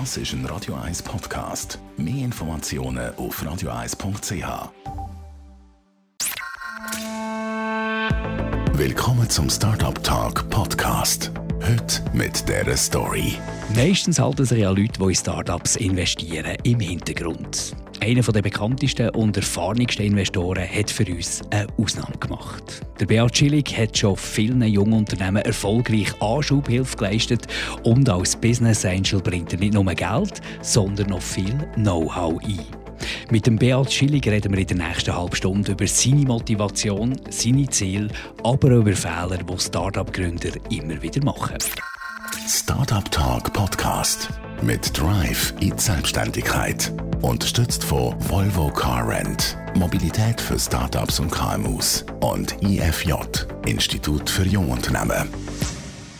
Das ist ein Radio 1 Podcast. Mehr Informationen auf radio1.ch. Willkommen zum Startup Talk Podcast. Heute mit dieser Story. Meistens halten sich ja Leute, die in Startups investieren, im Hintergrund. Einer der bekanntesten und erfahrensten Investoren hat für uns eine Ausnahme gemacht. Der Beat Schillig hat schon vielen jungen Unternehmen erfolgreich Anschubhilfe geleistet und als Business Angel bringt er nicht nur Geld, sondern noch viel Know-how ein. Mit dem Beat Schillig reden wir in der nächsten halben Stunde über seine Motivation, seine Ziele, aber auch über Fehler, die Startup-Gründer immer wieder machen. Startup Talk Podcast mit Drive in Selbstständigkeit. Unterstützt von Volvo Car Rent. Mobilität für Startups und KMUs. Und IFJ, Institut für Jungunternehmen.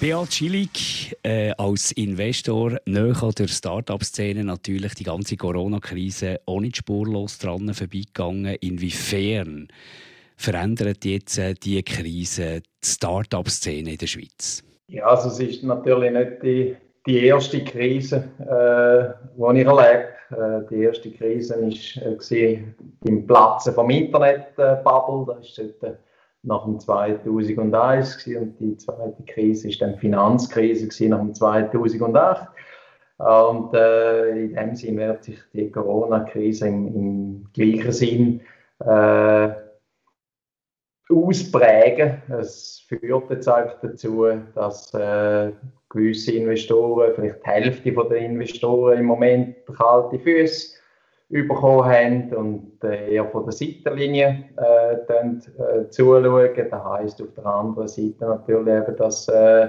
Beat Schillig äh, als Investor näher an der Start-up-Szene natürlich die ganze Corona-Krise auch nicht spurlos dran vorbeigegangen. Inwiefern verändert jetzt äh, die Krise die Start-up-Szene in der Schweiz? Ja, also es ist natürlich nicht die, die erste Krise, äh, die ich erlebe. Äh, die erste Krise war äh, beim Platzen vom Internet-Bubble. Ist dort, nach dem 2001 gewesen. und die zweite Krise ist dann die Finanzkrise gewesen, nach dem 2008. Und äh, in dem Sinn wird sich die Corona-Krise im, im, gleichen Sinn äh, ausprägen. Es führt jetzt einfach dazu, dass äh, gewisse Investoren, vielleicht die Hälfte der Investoren im Moment kalte Füße bekommen haben und äh, eher von der Seitenlinie äh, dann, äh, zuschauen. Das heisst auf der anderen Seite natürlich eben, dass äh,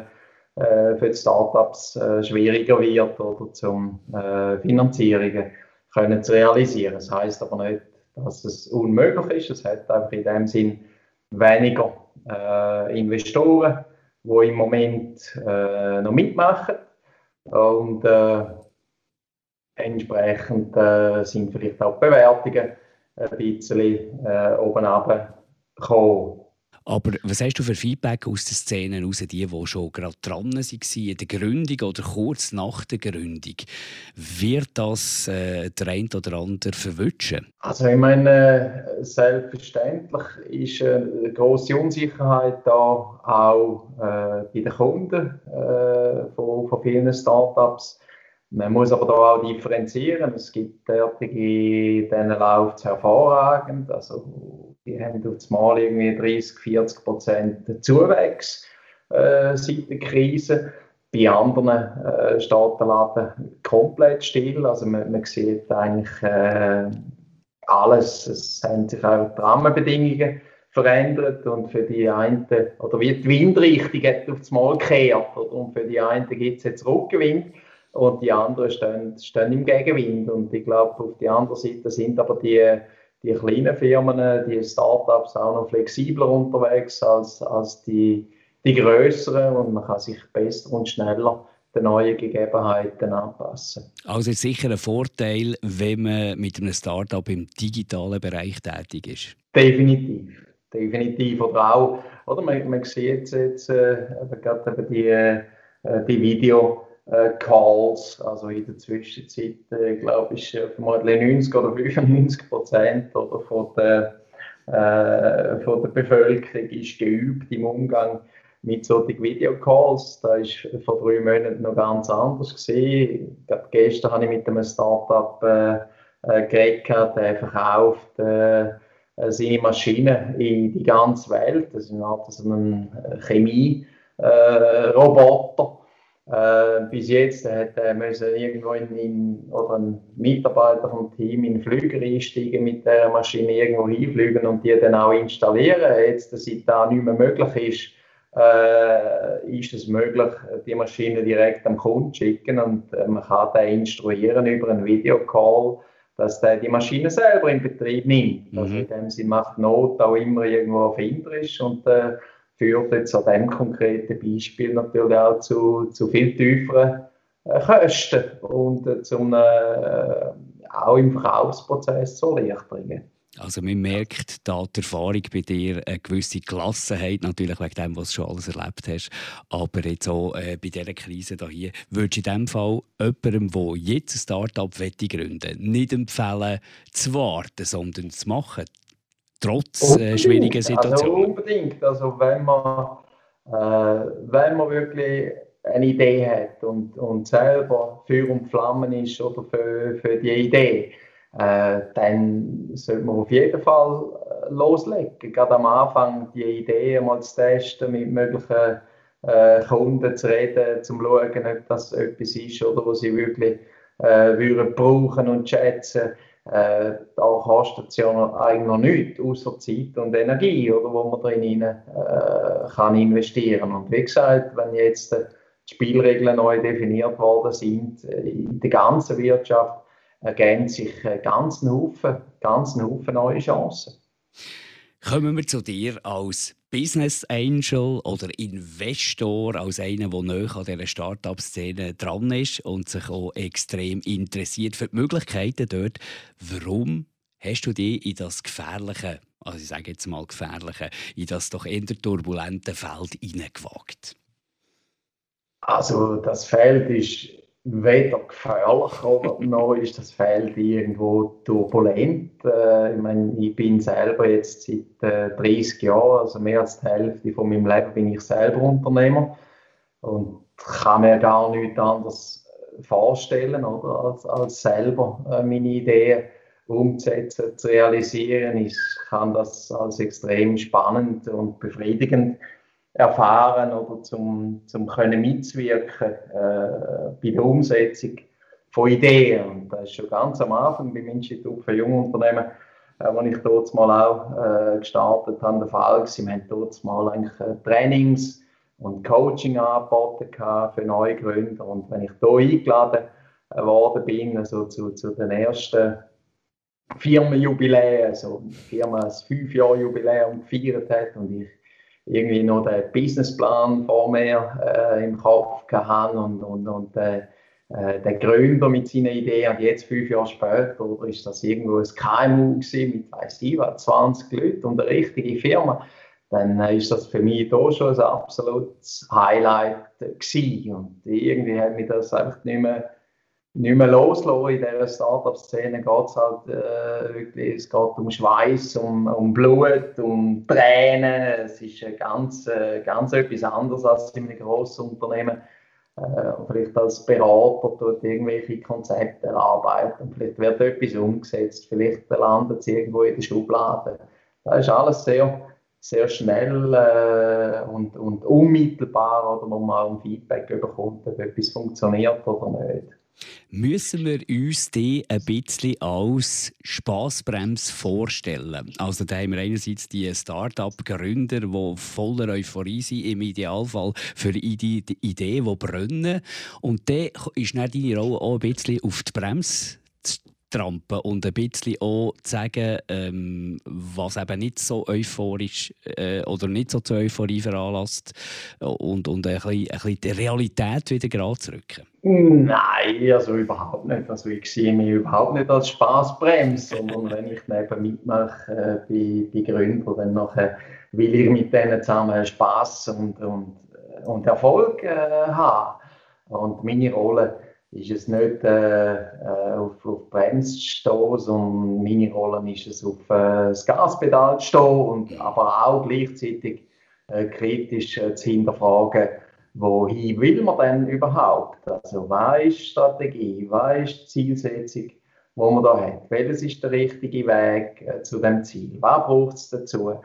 äh für die Startups äh, schwieriger wird oder zum äh, Finanzierungen können zu realisieren. Das heisst aber nicht, dass es unmöglich ist. Es hat einfach in dem Sinn weniger äh, Investoren, die im Moment äh, noch mitmachen. Und äh, entsprechend äh, sind vielleicht auch die Bewertungen ein bisschen äh, oben runtergekommen. Aber was hast du für Feedback aus den Szenen heraus, die, die schon gerade dran waren, in der Gründung oder kurz nach der Gründung? Wird das äh, der eine oder andere verwünschen? Also ich meine, selbstverständlich ist eine grosse Unsicherheit da, auch äh, bei den Kunden äh, von, von vielen Startups. Man muss aber da auch differenzieren. Es gibt derartige, denen läuft es hervorragend. Also, die haben auf Mal irgendwie 30, 40 Prozent Zuwächs äh, seit der Krise. Bei anderen äh, steht der Laden komplett still. Also man, man sieht eigentlich äh, alles. Es haben sich auch die Rahmenbedingungen verändert und für die einen, oder wie die Windrichtung hat auf Mal gekehrt und für die einen gibt es jetzt Rückenwind und die anderen stehen, stehen im Gegenwind. Und ich glaube, auf der anderen Seite sind aber die, die kleinen Firmen, die Startups auch noch flexibler unterwegs als, als die, die größeren und man kann sich besser und schneller den neuen Gegebenheiten anpassen. Also ist sicher ein Vorteil, wenn man mit einem Startup im digitalen Bereich tätig ist. Definitiv, definitiv. Oder auch, oder man, man sieht jetzt äh, gerade die, äh, die Video äh, Calls, also in der Zwischenzeit, äh, glaube ich, vermutlich 90 oder 95 Prozent oder von der, äh, von der Bevölkerung ist geübt im Umgang mit solchen Videocalls. Da ist vor drei Monaten noch ganz anders gesehen. Gestern habe ich mit einem Startup äh, äh, geredet, der verkauft äh, seine Maschinen in die ganze Welt. Das ist eine Art ein Chemie-Roboter. Äh, bis jetzt hat er müssen irgendwo in, in, oder ein Mitarbeiter vom Team in den Flüger einsteigen, mit der Maschine irgendwo hinfliegen und die dann auch installieren. Jetzt, seit das nicht mehr möglich ist, äh, ist es möglich, die Maschine direkt am Kunden zu schicken und äh, man kann den instruieren über einen Videocall, dass der die Maschine selber in Betrieb nimmt. Mhm. Also in dem Sinne macht Not auch immer irgendwo erfinderisch und äh, führt jetzt an diesem konkreten Beispiel natürlich auch zu, zu viel tieferen äh, Kosten und äh, zum, äh, auch im Verkaufsprozess zu Erleichterungen. Also man merkt da die Erfahrung bei dir, eine gewisse Gelassenheit, natürlich wegen dem, was du schon alles erlebt hast, aber jetzt auch äh, bei dieser Krise hier, würdest du in dem Fall jemandem, der jetzt ein Start-up gründen nicht empfehlen, zu warten, sondern zu machen, trotz äh, schwieriger also Situationen? Also unbedingt, also wenn man, äh, wenn man wirklich eine Idee hat und, und selber Feuer und Flammen ist oder für, für die Idee, äh, dann sollte man auf jeden Fall äh, loslegen. Gerade am Anfang die Idee mal zu testen, mit möglichen äh, Kunden zu reden, um zu schauen, ob das etwas ist, oder was sie wirklich äh, würden brauchen und schätzen. Äh, es ja eigentlich noch nichts, außer Zeit und Energie, oder, wo man drin äh, kann investieren Und wie gesagt, wenn jetzt äh, die Spielregeln neu definiert worden sind äh, in der ganzen Wirtschaft, ergeben sich Haufen, ganzen Haufen neue Chancen. Kommen wir zu dir als Business Angel oder Investor, als einer, der näher an dieser Start-up-Szene dran ist und sich auch extrem interessiert für die Möglichkeiten dort. Warum hast du dich in das gefährliche, also ich sage jetzt mal gefährliche, in das doch eher turbulente Feld hineingewagt? Also das Feld ist weder gefährlich noch ist das Feld irgendwo turbulent. Äh, ich meine, ich bin selber jetzt seit äh, 30 Jahren, also mehr als die Hälfte von meinem Leben bin ich selber Unternehmer und kann mir gar nichts anderes vorstellen, oder, als, als selber äh, meine Ideen umzusetzen, zu realisieren. Ich kann das als extrem spannend und befriedigend erfahren oder zum, zum können mitzuwirken äh, bei der Umsetzung von Ideen. Und das ist schon ganz am Anfang beim Institut für Jungunternehmen, äh, wo ich dort mal auch äh, gestartet habe, der Fall gewesen. Wir haben dort mal eigentlich äh, Trainings und Coaching angeboten für neue Gründer. Und wenn ich hier eingeladen äh, worden bin, also zu, zu den ersten Firmenjubiläen, also die Firma das Fünf-Jahr-Jubiläum gefeiert hat und ich irgendwie noch den Businessplan vor mir äh, im Kopf gehabt und, und, und äh, äh, der Gründer mit seinen Ideen und jetzt fünf Jahre später oder ist das irgendwo ein KMU gewesen, mit weiß ich was, 20 Leuten und eine richtige Firma, dann äh, ist das für mich da schon ein absolutes Highlight gewesen. und irgendwie hat mich das einfach nicht mehr nicht mehr loslassen. In dieser Startup-Szene geht es halt äh, wirklich, es geht um Schweiß, um, um Blut, um Tränen. Es ist ganz, äh, ganz etwas anderes als in einem grossen Unternehmen. Äh, vielleicht als Berater dort irgendwelche Konzepte erarbeiten. Vielleicht wird etwas umgesetzt, vielleicht landet es irgendwo in der Schublade. Das ist alles sehr, sehr schnell äh, und, und unmittelbar, oder wo man ein Feedback bekommt, ob etwas funktioniert oder nicht. Müssen wir uns die ein bisschen als Spaßbremse vorstellen? Also da haben wir einerseits die Start-up-Gründer, die voller Euphorie sind, im Idealfall für die Idee, die brennen. Und dann ist dann deine Rolle auch ein bisschen auf die Bremse trampen und ein bisschen auch zu sagen, ähm, was eben nicht so euphorisch äh, oder nicht so zur Euphorie veranlasst und, und ein, bisschen, ein bisschen die Realität wieder gerade zu rücken? Nein, also überhaupt nicht. Also ich sehe mich überhaupt nicht als Spaßbremse, sondern wenn ich neben mitmache äh, bei, bei Gründern, dann nachher will ich mit denen zusammen Spaß und, und, und Erfolg äh, haben. Und meine Rolle ist es nicht äh, äh, auf, auf Bremse zu stehen, sondern meine Rolle ist es, auf äh, das Gaspedal zu stehen und aber auch gleichzeitig äh, kritisch äh, zu hinterfragen, wohin will man denn überhaupt? Also was ist die Strategie, was ist die Zielsetzung, die man da hat? Welches ist der richtige Weg äh, zu dem Ziel? Was braucht es dazu?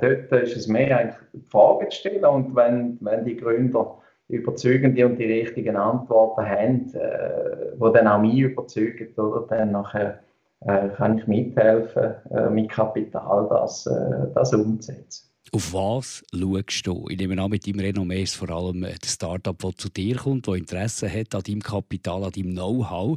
Dort ist es mehr eigentlich die Frage zu stellen und wenn, wenn die Gründer überzeugende und die richtigen Antworten haben, äh, die dann auch mich überzeugen, oder? dann nachher äh, kann ich mithelfen, äh, mit Kapital das, äh, das umzusetzen. Auf was schaust du? Ich nehme an, mit deinem Renommee ist vor allem äh, das Startup, das zu dir kommt, das Interesse hat an deinem Kapital, an deinem Know-how.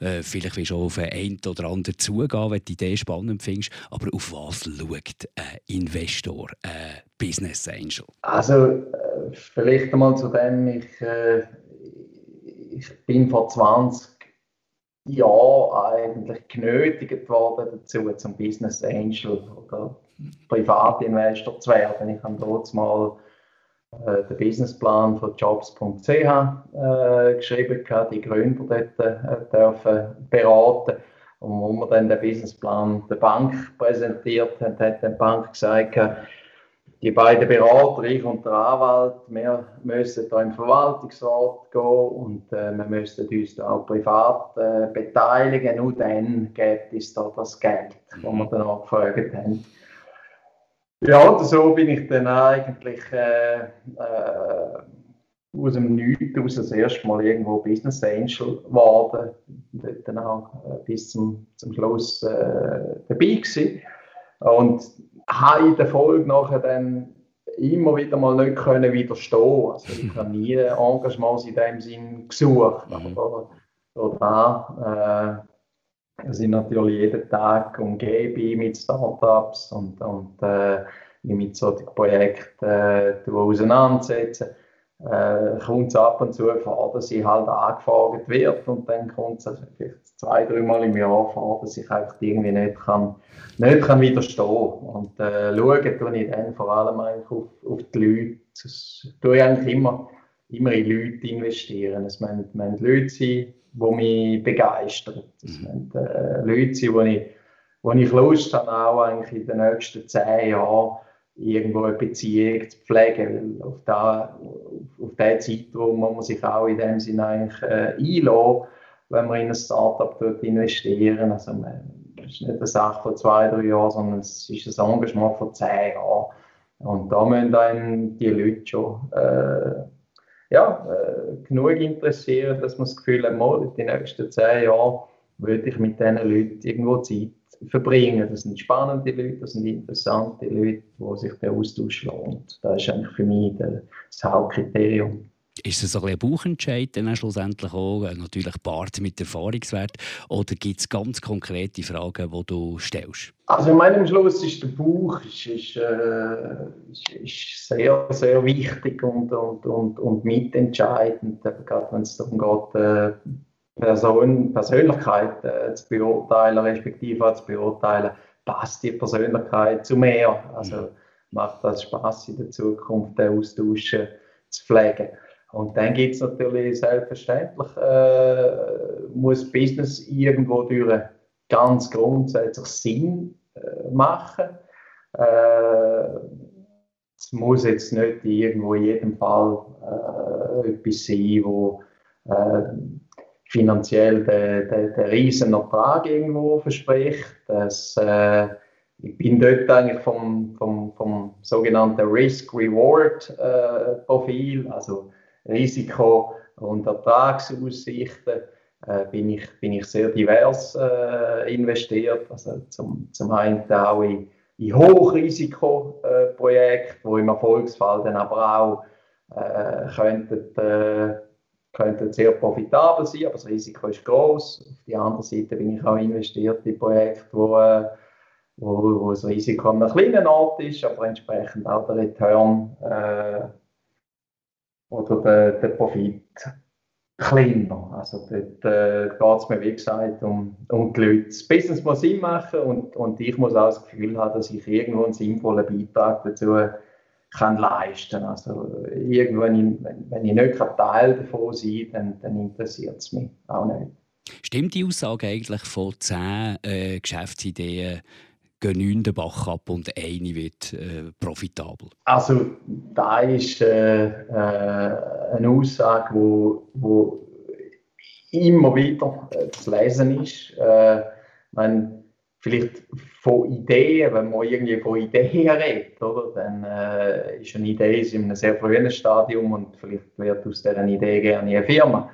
Äh, vielleicht willst du auf einen oder anderen zugehen, wenn du die Idee spannend findest. Aber auf was schaut ein Investor, ein Business Angel? Also, äh, vielleicht einmal zu dem, ich, äh, ich bin vor 20 Jahren eigentlich genötigt worden dazu, zum Business Angel oder Privatinvestor zu werden. Ich habe dort mal äh, den Businessplan von jobs.ch äh, geschrieben, die Gründer dort äh, dürfen beraten. Und wo wir dann den Businessplan der Bank präsentiert haben, hat die Bank gesagt, die beiden Berater, ich und der Anwalt, wir müssen da im Verwaltungsrat gehen und äh, wir müssen uns da auch privat äh, beteiligen. Nur dann gibt es da das Geld, das wir dann angefragt haben. Ja, und so bin ich dann eigentlich äh, äh, aus dem Nichts aus das erste Mal irgendwo Business Angel geworden. Und dann auch äh, bis zum, zum Schluss äh, dabei gewesen. Und habe in der Folge nachher dann immer wieder mal nicht können widerstehen. Also ich habe nie Engagements in dem Sinn gesucht. Mhm. Aber da äh, sind natürlich jeden Tag umgeben mit Startups und, und äh, mit solchen Projekten äh, auseinandersetzen. Äh, kommt es ab und zu vor, dass sie halt angefragt wird und dann kommt es also vielleicht zwei, dreimal im Jahr vor, dass ich einfach irgendwie nicht kann, nicht kann widerstehen Und äh, schauen tue ich dann vor allem eigentlich auf, auf die Leute. Das tue ich eigentlich immer, immer in Leute investieren. Es müssen, müssen Leute sein, die mich begeistern. Es müssen äh, Leute sein, wo ich, wo ich Lust habe, auch eigentlich in den nächsten zehn Jahren irgendwo eine Beziehung zu pflegen. Weil auf, da, auf, diesen Zeitraum muss man sich auch in dem Sinne eigentlich äh, einlassen wenn man in ein Startup dort investieren. Also das ist nicht eine Sache von zwei, drei Jahren, sondern es ist ein Engagement von zehn Jahren. Und da müssen dann die Leute schon äh, ja, äh, genug interessieren, dass man das Gefühl hat, mal, die nächsten zehn Jahre würde ich mit diesen Leuten irgendwo Zeit verbringen. Das sind spannende Leute, das sind interessante Leute, wo sich der Austausch lohnt. Das ist eigentlich für mich das Hauptkriterium. Ist es ein, ein Bauchentscheid dann schlussendlich auch, äh, natürlich Bart mit Erfahrungswert, oder gibt es ganz konkrete Fragen, die du stellst? Also in meinem Schluss ist der Bauch ist, ist, äh, ist, ist sehr, sehr wichtig und, und, und, und mitentscheidend, gerade wenn es darum geht, äh, Person, Persönlichkeit äh, zu beurteilen, respektive zu beurteilen, passt die Persönlichkeit zu mehr. Also mhm. macht das Spaß in der Zukunft, den Austausch zu pflegen. Und dann gibt es natürlich selbstverständlich, äh, muss Business irgendwo durch ganz grundsätzlich Sinn äh, machen. Äh, es muss jetzt nicht irgendwo in jedem Fall äh, etwas sein, wo äh, finanziell den, den, den riesen Ertrag irgendwo verspricht. Das, äh, ich bin dort eigentlich vom, vom, vom sogenannten Risk-Reward-Profil, also Risiko- und Ertragsaussichten äh, bin, ich, bin ich sehr divers äh, investiert. Also zum, zum einen auch in, in Hochrisikoprojekte, wo im Erfolgsfall dann aber auch äh, könnten, äh, könnten sehr profitabel sein, aber das Risiko ist groß. Auf der anderen Seite bin ich auch investiert in Projekte, wo, äh, wo, wo das Risiko an einem kleinen Ort ist, aber entsprechend auch der Return äh, oder der, der Profit kleiner. Also dort äh, geht es mir, wie gesagt, um, um die Leute. Das Business muss Sinn machen und, und ich muss auch das Gefühl haben, dass ich irgendwo einen sinnvollen Beitrag dazu kann leisten Also irgendwo, wenn ich, wenn ich nicht Teil davon sein kann, dann, dann interessiert es mich auch nicht. Stimmt die Aussage eigentlich von zehn äh, Geschäftsideen gehen neun den Bach ab und eine wird äh, profitabel? Also da ist äh, äh, eine Aussage, wo, wo immer wieder äh, zu lesen ist. Äh, man, vielleicht von Ideen, wenn man irgendwie von Ideen redet, oder, dann äh, ist eine Idee in einem sehr frühen Stadium und vielleicht wird aus dieser Idee gerne eine Firma.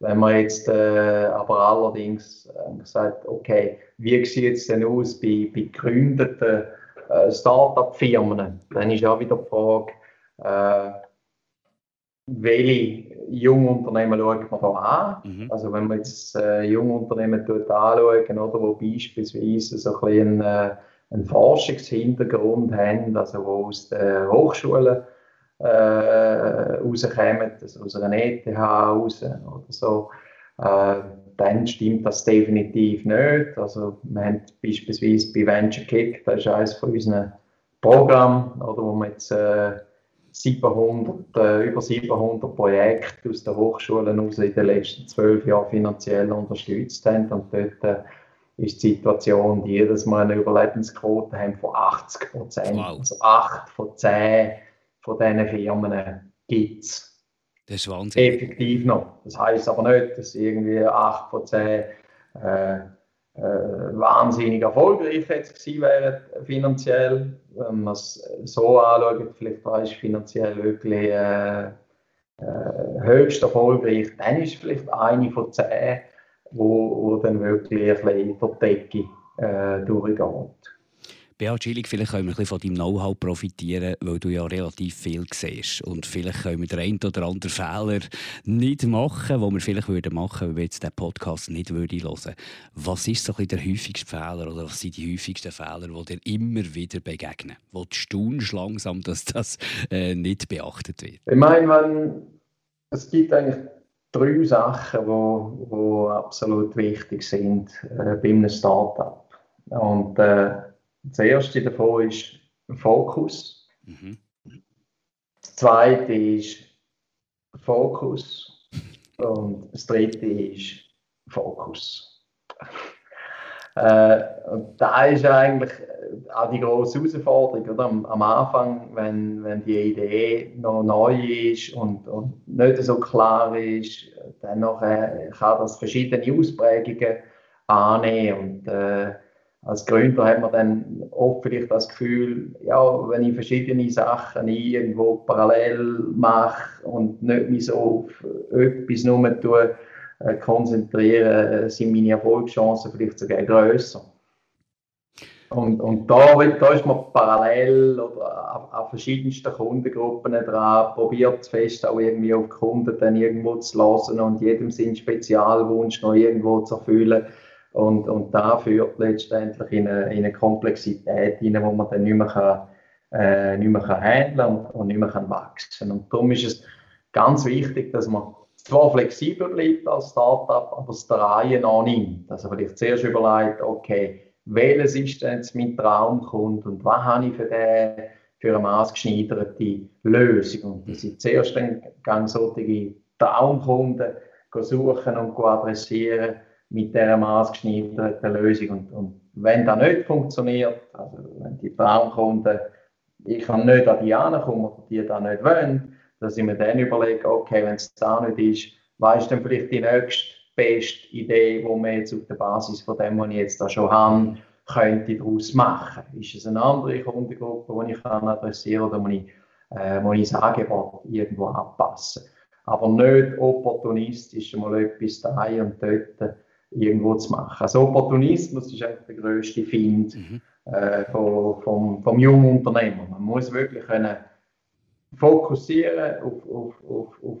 Wenn man jetzt äh, aber allerdings äh, sagt, okay, wie sieht es denn aus bei, bei gegründeten äh, Start-up-Firmen, dann ist auch wieder die Frage, äh, welche Jungunternehmen schaut man da an? Mhm. Also wenn man jetzt äh, Jungunternehmen anschauen, oder, wo beispielsweise so ein bisschen einen, äh, einen Forschungshintergrund haben, also wo aus den Hochschulen äh, rauskommen, also aus einer ETH raus oder so, äh, dann stimmt das definitiv nicht. Also wir haben beispielsweise bei Venture Kick, das ist eines von unseren Programmen, oder, wo wir jetzt äh, 700, äh, über 700 Projekte aus den Hochschulen aus in den letzten zwölf Jahren finanziell unterstützt haben. Und dort äh, ist die Situation, die jedes Mal eine Überlebensquote haben von 80 Prozent. Wow. Also 8 von 10 von diesen Firmen gibt es das ist Wahnsinn. Effektiv noch. Das heißt aber nicht, dass irgendwie 8 von 10 äh, äh, wahnsinnig erfolgreich jetzt gewesen wären finanziell. Wenn man es so anschaut, vielleicht war es finanziell wirklich äh, äh, höchst erfolgreich, dann ist es vielleicht eine von 10, wo, wo dann wirklich ein bisschen in die Decke äh, durchgeht. Beat Schillig, vielleicht können wir ein bisschen von deinem Know-how profitieren, weil du ja relativ viel siehst. Und vielleicht können wir den einen oder anderen Fehler nicht machen, den wir vielleicht würden machen, wenn wir jetzt den Podcast nicht hören würden. Was ist so ein bisschen der häufigste Fehler oder was sind die häufigsten Fehler, die dir immer wieder begegnen? Wo du staunst langsam, dass das äh, nicht beachtet wird? Ich meine, wenn, es gibt eigentlich drei Sachen, die absolut wichtig sind äh, bei einem Startup. Und äh, das erste davon ist Fokus. Mhm. Das zweite ist Fokus. Und das dritte ist Fokus. äh, und da ist eigentlich auch die große Herausforderung. Oder? Am, am, Anfang, wenn, wenn die Idee noch neu ist und, und nicht so klar ist, dann äh, kann das verschiedene Ausprägungen annehmen. Und, äh, als Gründer hat man dann oft vielleicht das Gefühl, ja, wenn ich verschiedene Sachen irgendwo parallel mache und nicht mich so auf etwas nur tue, äh, konzentriere, äh, sind meine Erfolgschancen vielleicht sogar grösser. Und, und da, da ist man parallel oder auf, auf verschiedensten Kundengruppen dran, probiert fest auch irgendwie auf Kunden dann irgendwo zu lassen und jedem seinen Spezialwunsch noch irgendwo zu erfüllen. Und, und da führt letztendlich in eine, in eine Komplexität hinein, wo man dann nicht mehr, kann, äh, nicht mehr kann und, und nicht mehr kann wachsen Und darum ist es ganz wichtig, dass man zwar flexibel bleibt als Startup, aber es der Reihe noch nimmt. Also vielleicht zuerst überlegt, okay, welches ist denn jetzt mein Traumkunde und was habe ich für den für eine maßgeschneiderte Lösung. Und dass ich zuerst dann ganz solche Traumkunden suchen und adressieren mit dieser maßgeschneiderten Lösung. Und, und wenn das nicht funktioniert, also wenn die Traumkunden, ich kann nicht an die ankommen die da nicht wollen, dass ich mir dann überlege, okay, wenn es da nicht ist, was ist denn vielleicht die nächste beste Idee, die man jetzt auf der Basis von dem, was ich jetzt da schon habe, könnte daraus machen? Ist es eine andere Kundengruppe, die ich kann adressieren oder muss ich, äh, muss ich das Angebot irgendwo anpassen? Aber nicht opportunistisch mal etwas da und dort irgendwo zu machen. Also Opportunismus ist eigentlich der größte Find mhm. äh, vom, vom, vom jungen Unternehmer. Man muss wirklich können fokussieren auf, auf, auf, auf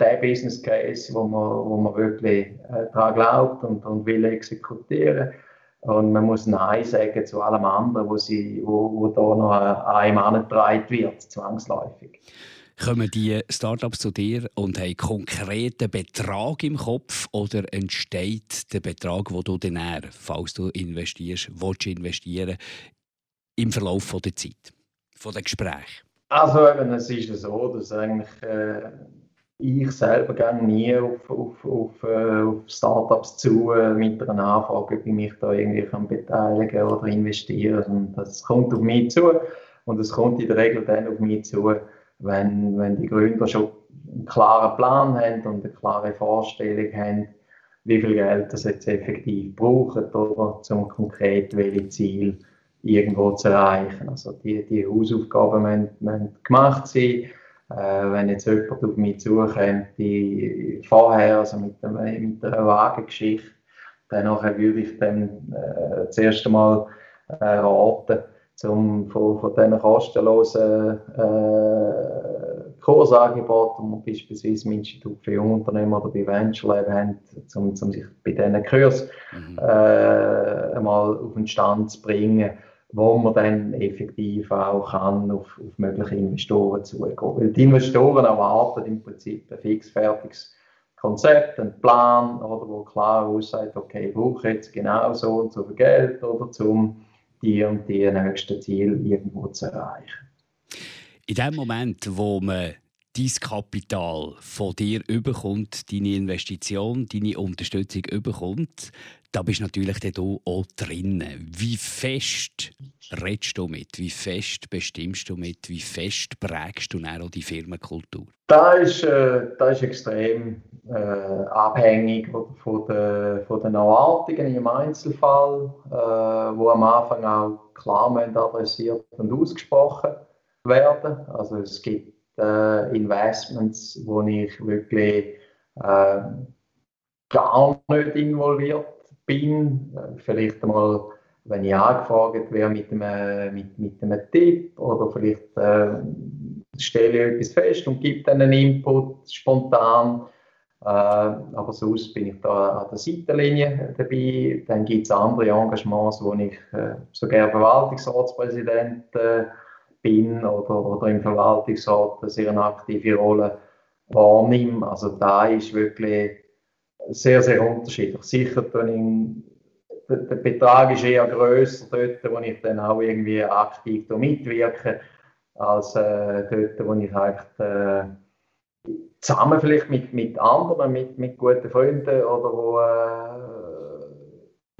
den Business Case, wo man, wo man wirklich äh, daran glaubt und, und will exekutieren. Und man muss Nein sagen zu allem anderen, wo, sie, wo, wo da noch einem angetragen wird, zwangsläufig kommen die Startups zu dir und haben konkreten Betrag im Kopf oder entsteht der Betrag, wo du dann, falls du investierst, willst investieren, im Verlauf der Zeit, von den Gesprächen? Also eben, es ist so, dass eigentlich äh, ich selber gehe nie auf, auf, auf, äh, auf Startups zu äh, mit einer Anfrage, ob ich mich da irgendwie kann beteiligen oder investieren. Das kommt auf mich zu und es kommt in der Regel dann auf mich zu, wenn, wenn die Gründer schon einen klaren Plan haben und eine klare Vorstellung haben, wie viel Geld das jetzt effektiv brauchen, oder, um konkret welche Ziel irgendwo zu erreichen. Also die, die Hausaufgaben müssen, müssen gemacht sein. Äh, wenn jetzt jemand auf mich zukommt, die vorher, also mit, dem, mit der Wagengeschichte, dann würde ich dann äh, das erste Mal äh, raten, zum, von, von diesen kostenlosen äh, Kursangeboten, die wir beispielsweise im Institut für Jungunternehmen oder bei Venture Lab haben, um, um sich bei diesen Kurs mhm. äh, einmal auf den Stand zu bringen, wo man dann effektiv auch kann auf, auf mögliche Investoren zugehen. Weil die Investoren erwarten im Prinzip ein fixfertiges Konzept, einen Plan, oder, wo klar aussagt, okay, ich brauche jetzt genau so und so viel Geld, oder, um die und die nächsten Ziele irgendwo zu erreichen. In dem Moment, wo man dein Kapital von dir überkommt, deine Investition, deine Unterstützung überkommt, da bist du natürlich dann auch drin. Wie fest redest du mit? Wie fest bestimmst du mit? Wie fest prägst du auch die Firmenkultur? Das ist, äh, das ist extrem äh, abhängig von, der, von den Erwartungen im Einzelfall, äh, wo am Anfang auch klar adressiert und ausgesprochen werden. Also es gibt äh, Investments, wo ich wirklich äh, gar nicht involviert bin. Vielleicht einmal, wenn ich angefragt wäre mit einem, mit, mit einem Tipp oder vielleicht äh, stelle ich etwas fest und gebe dann einen Input spontan. Äh, aber sonst bin ich da an der Seitenlinie dabei. Dann gibt es andere Engagements, wo ich äh, sogar Verwaltungsratspräsident äh, bin oder, oder im Verwaltungsrat eine sehr aktive Rolle wahrnehme. Also da ist wirklich sehr, sehr unterschiedlich. Sicher, wenn ich, der, der Betrag ist eher grösser dort, wo ich dann auch irgendwie aktiv mitwirke, als äh, dort, wo ich halt äh, zusammen vielleicht mit, mit anderen, mit, mit guten Freunden oder wo, äh,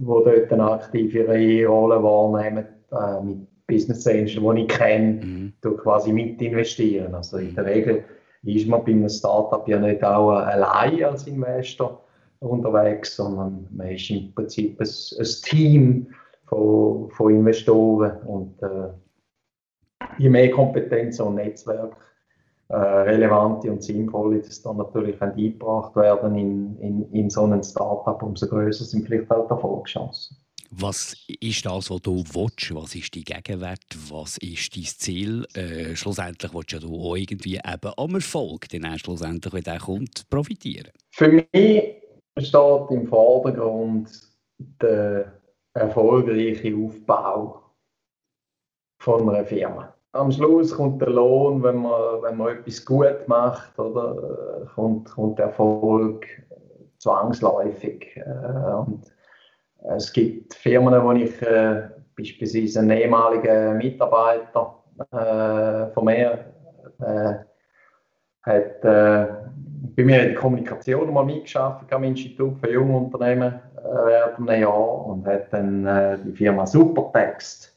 wo dort eine aktivere Rolle wahrnehmen, äh, mit Business Angel, die ich kenne, mhm. quasi mit investieren. Also in der Regel ist man bei einem Startup ja nicht auch allein als Investor unterwegs, sondern man ist im Prinzip ein, ein Team von, von Investoren und äh, je mehr Kompetenz und Netzwerk äh, relevante und sinnvolle, das dann natürlich eingebracht werden in, in, in so einen Startup, umso größer sind vielleicht auch die Erfolgschancen. Was ist das, was du willst? Was ist dein Gegenwert? Was ist dein Ziel? Äh, schlussendlich willst du auch irgendwie eben am Erfolg, dann schlussendlich, wenn der kommt, profitieren. Für mich steht im Vordergrund der erfolgreiche Aufbau von einer Firma. Am Schluss kommt der Lohn, wenn man, wenn man etwas gut macht, oder, kommt, kommt der Erfolg zwangsläufig. Äh, und es gibt Firmen, wo ich äh, beispielsweise einen ehemaligen Mitarbeiter äh, von mir äh, hat äh, bei mir in der Kommunikation mal mitgeschafft am Institut für Jungunternehmen äh, während einem Jahr und hat dann äh, die Firma Supertext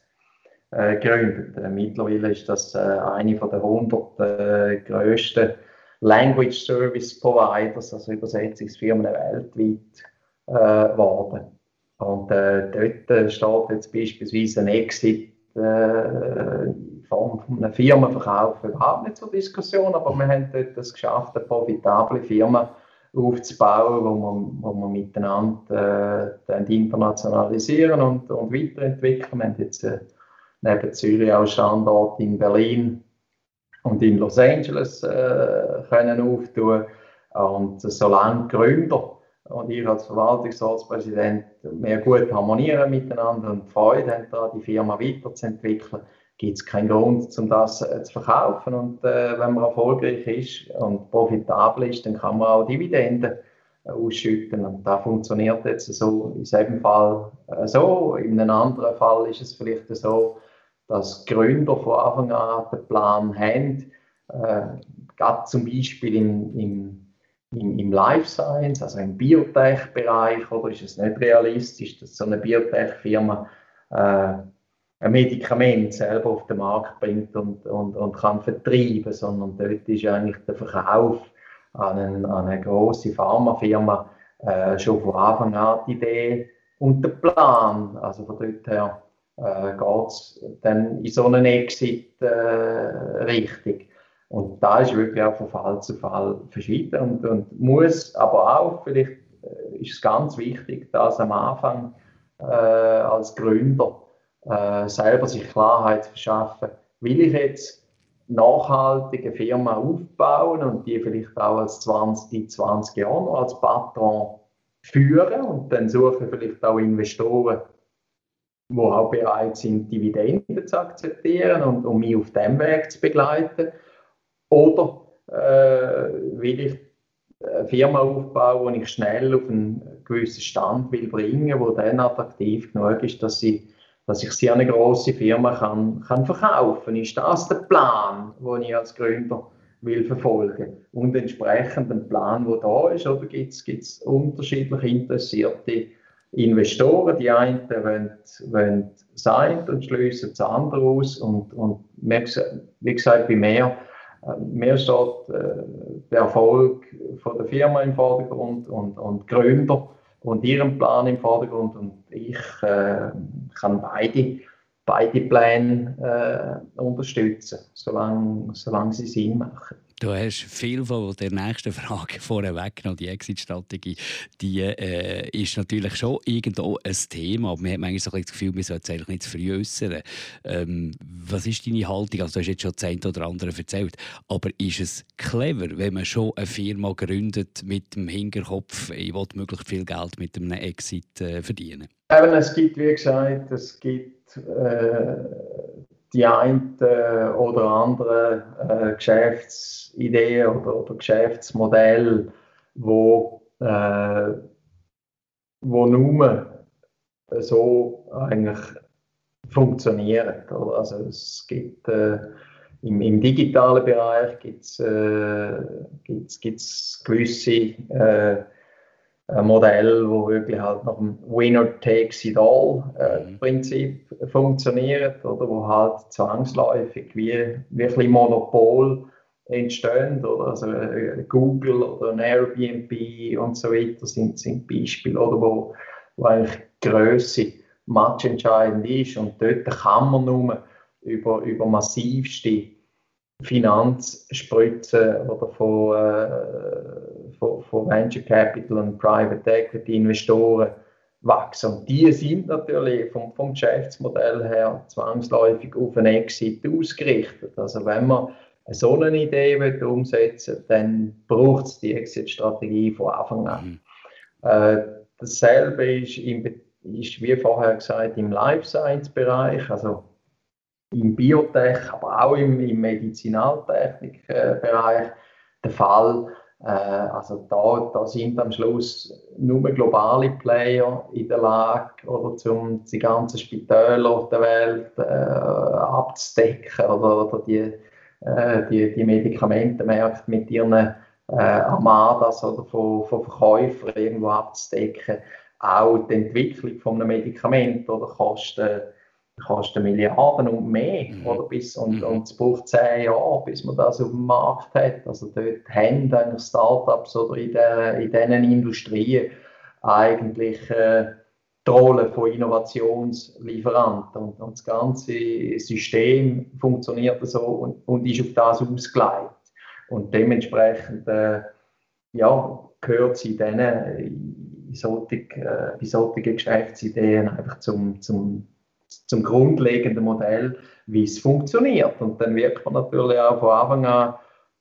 äh, gegründet. Äh, mittlerweile ist das äh, eine von der 100 äh, größten Language Service Providers, also Übersetzungsfirmen weltweit geworden. Und äh, dort steht jetzt beispielsweise ein Exit äh, von, einer Firmenverkauf überhaupt nicht zur Diskussion, aber wir haben dort es geschafft, eine profitable Firma aufzubauen, wo wir, wo wir miteinander äh, internationalisieren und, und weiterentwickeln. Wir haben jetzt äh, neben Zürich auch Standort in Berlin und in Los Angeles äh, können auftun. Und solange Gründer und ich als Verwaltungsratspräsident mehr gut harmonieren miteinander und Freude haben, da die Firma weiterzuentwickeln, gibt es keinen Grund, um das äh, zu verkaufen. Und äh, wenn man erfolgreich ist und profitabel ist, dann kann man auch Dividenden äh, ausschütten. Und da funktioniert jetzt so in diesem Fall äh, so. In einem anderen Fall ist es vielleicht so, dass Gründer von Anfang an den Plan haben, äh, gerade zum Beispiel im, im im, im Life Science, also im Biotech-Bereich, oder ist es nicht realistisch, dass so eine Biotech-Firma äh, ein Medikament selber auf den Markt bringt und, und, und kann vertreiben, sondern dort ist eigentlich der Verkauf an, einen, an eine große Pharmafirma äh, schon von Anfang an die Idee und der Plan. Also von dort her äh, geht es dann in so einen Exit äh. Und da ist wirklich auch von Fall zu Fall verschieden und, und muss aber auch, vielleicht äh, ist es ganz wichtig, dass am Anfang äh, als Gründer äh, selber sich Klarheit verschaffen, will ich jetzt nachhaltige Firma aufbauen und die vielleicht auch als 20, die 20 Jahre noch als Patron führen und dann suche vielleicht auch Investoren, die auch bereit sind, Dividenden zu akzeptieren und um mich auf dem Weg zu begleiten. Oder äh, will ich eine Firma aufbauen, die ich schnell auf einen gewissen Stand will bringen, wo dann attraktiv genug ist, dass ich, dass ich sie an eine große Firma kann, kann verkaufen. Ist das der Plan, den ich als Gründer will verfolgen? Und entsprechend den Plan, der da ist, oder gibt es unterschiedlich interessierte Investoren? Die einen wollen, wollen sein und schließen das andere aus und, und wie gesagt, bei mehr mir steht äh, der Erfolg von der Firma im Vordergrund und, und Gründer und ihren Plan im Vordergrund und ich äh, kann beide, beide Pläne äh, unterstützen, solange, solange sie Sinn machen. Du hast viel von der nächsten Frage vorweg noch. Die Exit-Strategie, die äh, ist natürlich schon irgendwo ein Thema. Aber man hat manchmal so das Gefühl, man sollte es eigentlich nicht zu früh äußern. Ähm, was ist deine Haltung? Also, du hast jetzt schon das oder andere erzählt. Aber ist es clever, wenn man schon eine Firma gründet mit dem Hinterkopf, ich will möglichst viel Geld mit einem Exit äh, verdienen? Eben, es gibt, wie gesagt, es gibt äh, die eine oder andere äh, Geschäftsidee oder, oder Geschäftsmodell, wo, äh, wo nur so eigentlich funktioniert. Oder? Also es gibt äh, im, im, digitalen Bereich gibt's, äh, gibt's, gibt's gewisse äh, Modell, wo wirklich halt nach dem Winner takes it all äh, mhm. Prinzip funktioniert, oder? Wo halt zwangsläufig wie wirklich Monopol entstehen, oder? Also äh, Google oder ein Airbnb und so weiter sind, sind Beispiele, oder? Wo, wo eigentlich Größe matchentscheidend ist und dort kann man nur über, über massivste Finanzspritzen oder von, äh, von, von, Venture Capital und Private Equity Investoren wachsen. Und die sind natürlich vom, vom Geschäftsmodell her zwangsläufig auf einen Exit ausgerichtet. Also wenn man so eine Idee will umsetzen dann braucht es die Exit-Strategie von Anfang an. Mhm. Äh, dasselbe ist, im, ist, wie vorher gesagt, im Life Science-Bereich. Also im Biotech, aber auch im, im Medizinaltechnikbereich der Fall. Äh, also da, da sind am Schluss nur globale Player in der Lage, oder zum die ganzen Spitäler der Welt äh, abzudecken oder, oder die, äh, die, die Medikamentenmärkte mit ihren äh, Armadas oder von, von Verkäufern irgendwo abzudecken. Auch die Entwicklung von einem Medikament oder Kosten kostet Milliarden und mehr. Mhm. Oder bis, und, mhm. und es braucht zehn Jahre, bis man das auf dem Markt hat. Also dort haben eigentlich Startups oder in, der, in diesen Industrien eigentlich äh, die Rolle von Innovationslieferanten. Und, und, das ganze System funktioniert so und, und ist auf das ausgelegt. Und dementsprechend äh, ja, gehört sie denen in solchen, äh, bei solchen Geschäftsideen einfach zum, zum zum grundlegenden Modell, wie es funktioniert. Und dann wirkt man natürlich auch von Anfang an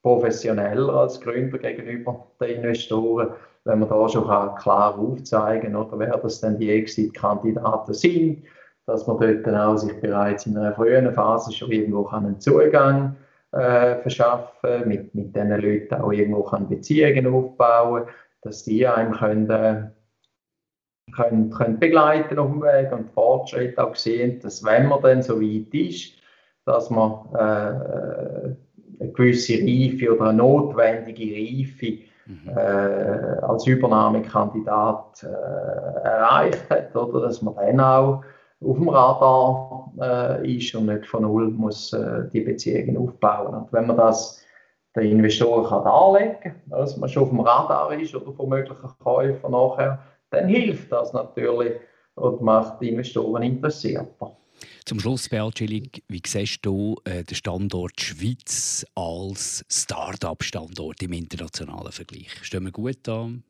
professioneller als Gründer gegenüber den Investoren, wenn man da schon klar aufzeigen kann, oder wer das denn die Exit-Kandidaten sind, dass man dort dann auch sich bereits in einer frühen Phase schon irgendwo einen Zugang äh, verschaffen mit, mit diesen Leuten auch irgendwo Beziehungen aufbauen, dass die einem können, äh, können, können begleiten auf dem Weg und Fortschritt auch sehen, dass wenn man dann so weit ist, dass man äh, eine gewisse Reife oder eine notwendige Reife mhm. äh, als Übernahmekandidat äh, erreicht hat, oder dass man dann auch auf dem Radar äh, ist und nicht von null muss äh, die Beziehungen aufbauen. Und wenn man das den Investoren kann darlegen kann, dass man schon auf dem Radar ist oder von möglichen Käufern nachher, dann hilft das natürlich und macht die Investoren interessierter. Zum Schluss, Beat Schilling, wie siehst du äh, den Standort Schweiz als Start-up-Standort im internationalen Vergleich? Stehen wir gut an?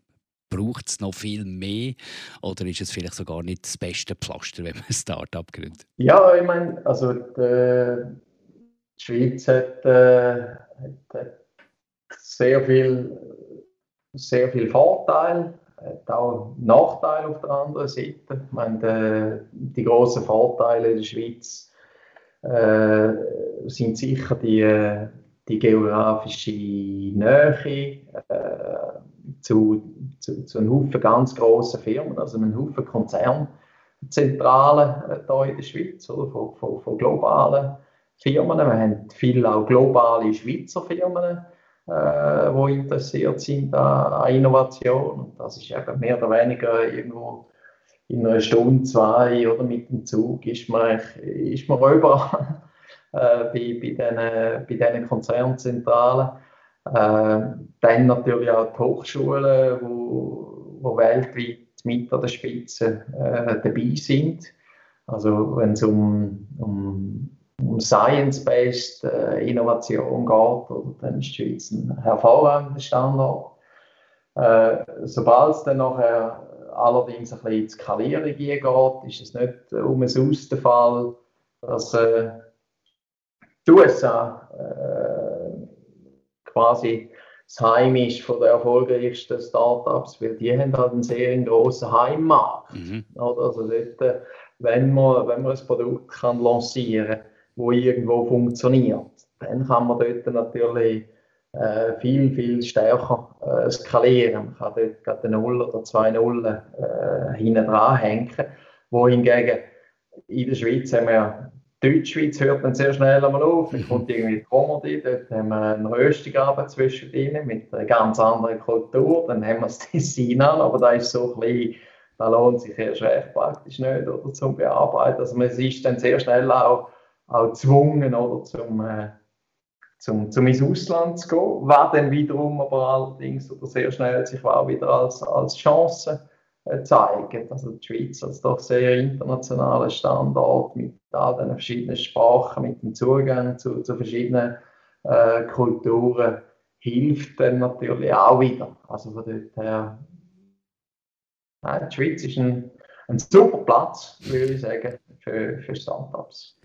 Braucht es noch viel mehr oder ist es vielleicht sogar nicht das beste Pflaster, wenn man ein Start-up gründet? Ja, ich meine, also die, die Schweiz hat, äh, hat, sehr viel, sehr viel Vorteile hat auch Nachteile auf der anderen Seite. Ich meine, die, die grossen Vorteile in der Schweiz äh, sind sicher die, die geografische Nähe. Äh, zu, zu, zu einem Haufen ganz grossen Firmen, also einem Haufen Konzernzentralen äh, hier in der Schweiz, oder, von, von, von globalen Firmen. Wir haben viele auch globale Schweizer Firmen, äh, die interessiert sind an Innovation. Und das ist eben mehr oder weniger irgendwo in einer Stunde, zwei oder mit dem Zug ist man, ist man überall äh, bei, bei, diesen, bei Konzernzentralen. Äh, dann natürlich auch die Hochschulen, wo, wo weltweit mit an der Spitze äh, dabei sind. Also wenn es um, um, um Science-Based äh, Innovation geht, oder, dann ist die Schweiz ein hervorragender Standort. Äh, Sobald es dann nachher allerdings ein bisschen in die Skalierung geht, ist es nicht um es aus der Fall, dass äh, die USA äh, quasi das Heim ist von den erfolgreichsten Startups, weil die haben halt einen sehr grossen Heimmarkt. Mhm. Also dort, äh, wenn man, wenn man ein Produkt kann lancieren kann, das irgendwo funktioniert, dann kann man dort natürlich äh, viel, viel stärker äh, skalieren. Man kann dort gerade eine Null oder zwei Nullen äh, hinten dran hängen. Wohingegen in der Schweiz haben wir Deutschschweiz hört dann sehr schnell einmal auf. Dann kommt irgendwie die Comedy, dort haben wir einen Röstigabend zwischendrin mit einer ganz anderen Kultur. Dann haben wir das Design an, aber da ist so ein bisschen, da lohnt sich erst recht praktisch nicht oder, zum Bearbeiten. Also man ist dann sehr schnell auch, auch gezwungen, oder, zum, äh, zum, zum ins Ausland zu gehen, was dann wiederum aber allerdings oder sehr schnell sich auch wieder als, als Chance äh, zeigen. Also die Schweiz als doch sehr internationaler Standort mit all den verschiedenen Sprachen, mit dem Zugang zu, zu verschiedenen äh, Kulturen hilft dann natürlich auch wieder. Also von dort her, nein, die Schweiz ist ein, ein super Platz, würde ich sagen, für, für Startups.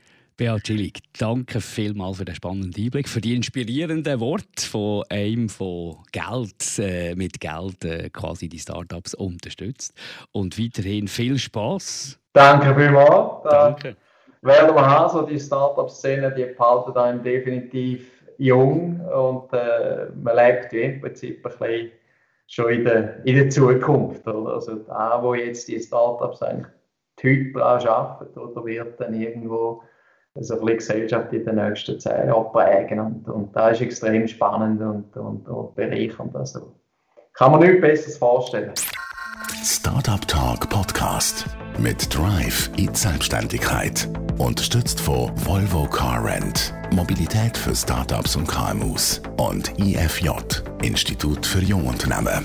Beat Schillig, danke vielmals für den spannenden Einblick, für die inspirierenden Worte von einem, von Geld, äh, mit Geld äh, quasi die Startups unterstützt. Und weiterhin viel Spaß. Danke vielmals. Danke. Werden wir haben, so die Startup-Szene, die behalten einem definitiv jung und äh, man lebt im Prinzip ein bisschen schon in der, in der Zukunft. Oder? Also da, wo jetzt die Startups eigentlich heute arbeiten oder wird dann irgendwo so ein Gesellschaft in den nächsten zehn Jahren prägen. Und, und das ist extrem spannend und, und, und bereichernd. Also, kann man nichts Besseres vorstellen. Startup Talk Podcast mit Drive in Selbstständigkeit. Unterstützt von Volvo Car Rent. Mobilität für Startups und KMUs. Und IFJ, Institut für Jungunternehmen.